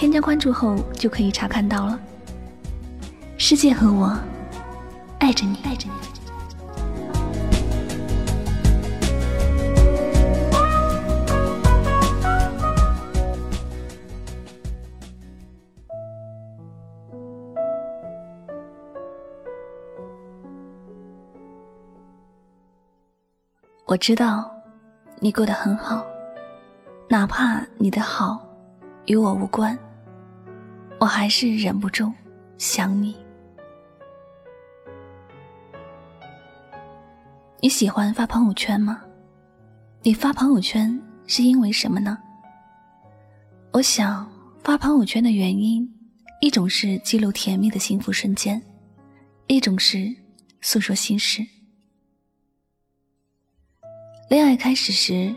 添加关注后就可以查看到了。世界和我爱着你，爱着你。我知道你过得很好。哪怕你的好与我无关，我还是忍不住想你。你喜欢发朋友圈吗？你发朋友圈是因为什么呢？我想发朋友圈的原因，一种是记录甜蜜的幸福瞬间，一种是诉说心事。恋爱开始时。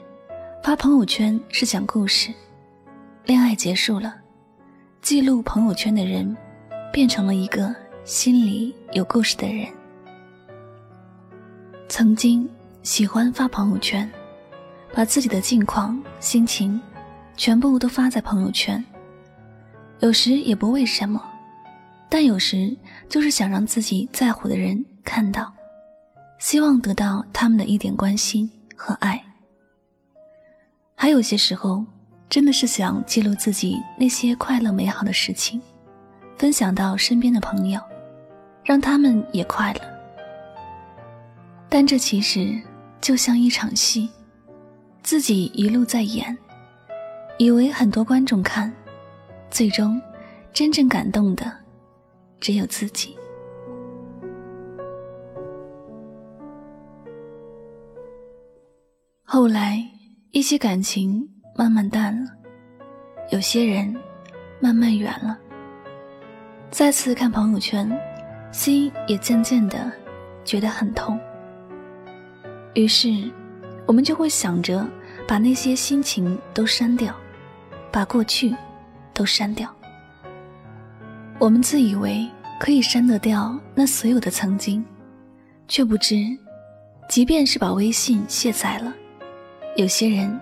发朋友圈是讲故事，恋爱结束了，记录朋友圈的人变成了一个心里有故事的人。曾经喜欢发朋友圈，把自己的近况、心情全部都发在朋友圈，有时也不为什么，但有时就是想让自己在乎的人看到，希望得到他们的一点关心和爱。还有些时候，真的是想记录自己那些快乐美好的事情，分享到身边的朋友，让他们也快乐。但这其实就像一场戏，自己一路在演，以为很多观众看，最终真正感动的只有自己。后来。一些感情慢慢淡了，有些人慢慢远了。再次看朋友圈，心也渐渐的觉得很痛。于是，我们就会想着把那些心情都删掉，把过去都删掉。我们自以为可以删得掉那所有的曾经，却不知，即便是把微信卸载了。有些人，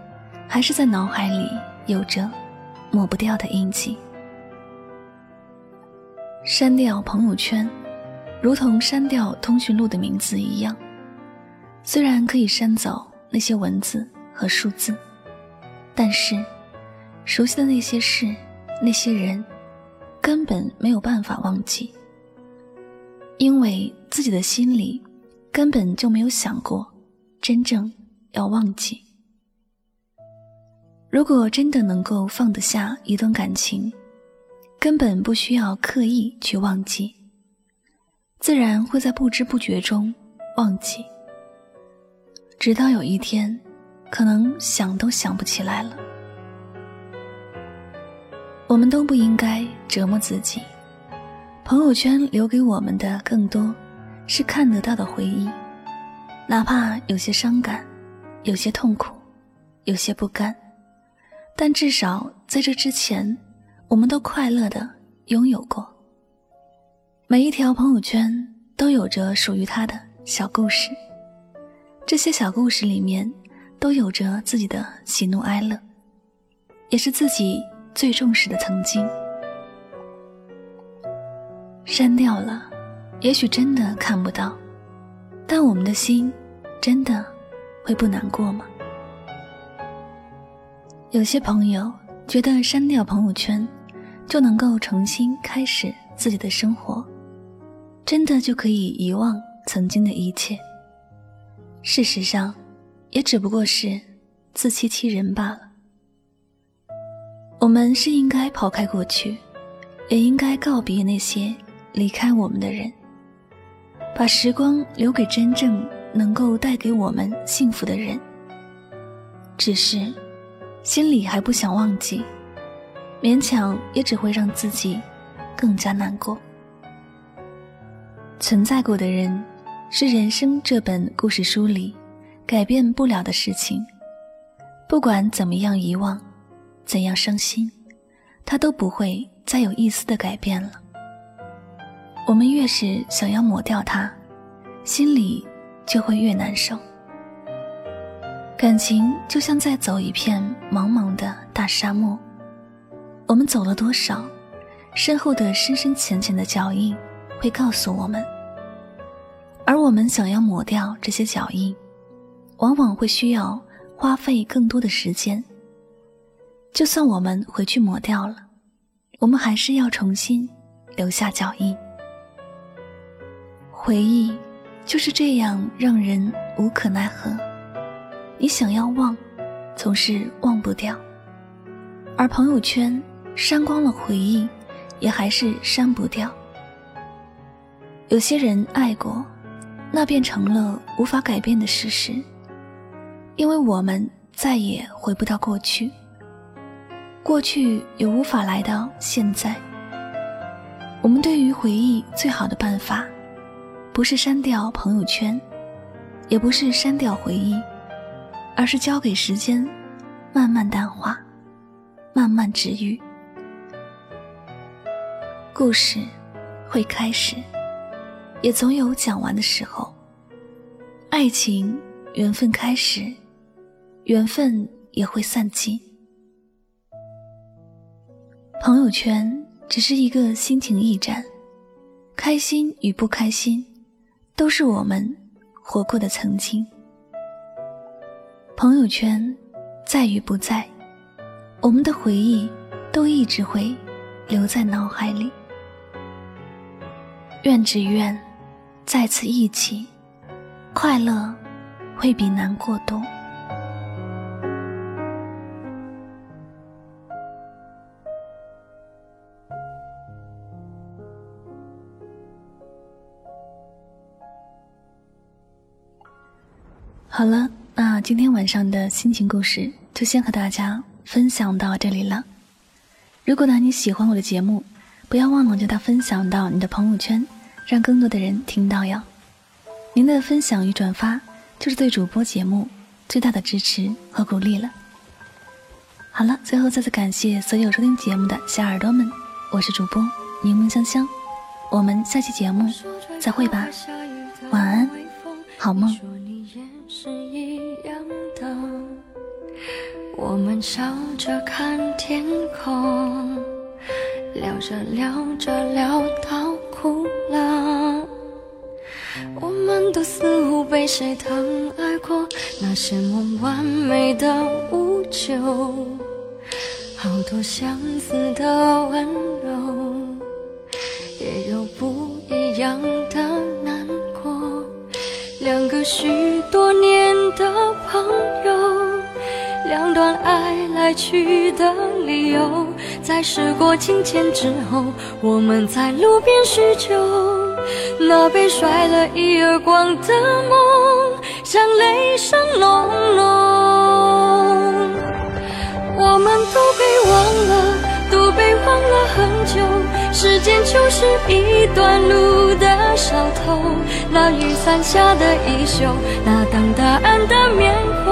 还是在脑海里有着抹不掉的印记。删掉朋友圈，如同删掉通讯录的名字一样。虽然可以删走那些文字和数字，但是熟悉的那些事、那些人，根本没有办法忘记，因为自己的心里根本就没有想过真正要忘记。如果真的能够放得下一段感情，根本不需要刻意去忘记，自然会在不知不觉中忘记，直到有一天，可能想都想不起来了。我们都不应该折磨自己，朋友圈留给我们的更多是看得到的回忆，哪怕有些伤感，有些痛苦，有些不甘。但至少在这之前，我们都快乐的拥有过。每一条朋友圈都有着属于他的小故事，这些小故事里面都有着自己的喜怒哀乐，也是自己最重视的曾经。删掉了，也许真的看不到，但我们的心真的会不难过吗？有些朋友觉得删掉朋友圈，就能够重新开始自己的生活，真的就可以遗忘曾经的一切。事实上，也只不过是自欺欺人罢了。我们是应该抛开过去，也应该告别那些离开我们的人，把时光留给真正能够带给我们幸福的人。只是。心里还不想忘记，勉强也只会让自己更加难过。存在过的人，是人生这本故事书里改变不了的事情。不管怎么样遗忘，怎样伤心，它都不会再有一丝的改变了。我们越是想要抹掉它，心里就会越难受。感情就像在走一片茫茫的大沙漠，我们走了多少，身后的深深浅浅的脚印会告诉我们。而我们想要抹掉这些脚印，往往会需要花费更多的时间。就算我们回去抹掉了，我们还是要重新留下脚印。回忆就是这样让人无可奈何。你想要忘，总是忘不掉；而朋友圈删光了回忆，也还是删不掉。有些人爱过，那便成了无法改变的事实，因为我们再也回不到过去，过去也无法来到现在。我们对于回忆最好的办法，不是删掉朋友圈，也不是删掉回忆。而是交给时间，慢慢淡化，慢慢治愈。故事会开始，也总有讲完的时候。爱情缘分开始，缘分也会散尽。朋友圈只是一个心情驿站，开心与不开心，都是我们活过的曾经。朋友圈，在与不在，我们的回忆都一直会留在脑海里。愿只愿再次一起，快乐会比难过多。好了。今天晚上的心情故事就先和大家分享到这里了。如果呢你喜欢我的节目，不要忘了将它分享到你的朋友圈，让更多的人听到哟。您的分享与转发就是对主播节目最大的支持和鼓励了。好了，最后再次感谢所有收听节目的小耳朵们，我是主播柠檬香香，我们下期节目再会吧，晚安，好梦。是一样的我们笑着看天空，聊着聊着聊到哭了。我们都似乎被谁疼爱过，那些梦完美的无救，好多相似的温柔，也有不一样的难过。两个许爱来去的理由，在时过境迁之后，我们在路边叙旧。那被甩了一耳光的梦，像雷声隆隆。我们都被忘了，都被忘了很久。时间就是一段路的小偷，那雨伞下的衣袖，那等答案的面孔。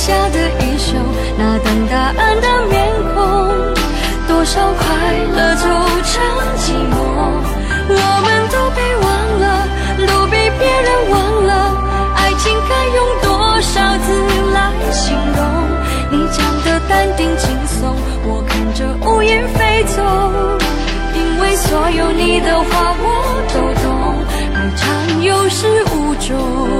下的衣袖，那等答案的面孔，多少快乐走成寂寞。我们都被忘了，都被别人忘了。爱情该用多少字来形容？你讲的淡定轻松，我看着乌云飞走。因为所有你的话我都懂，爱长有始无终。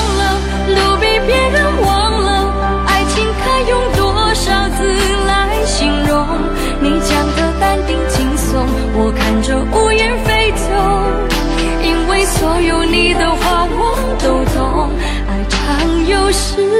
所有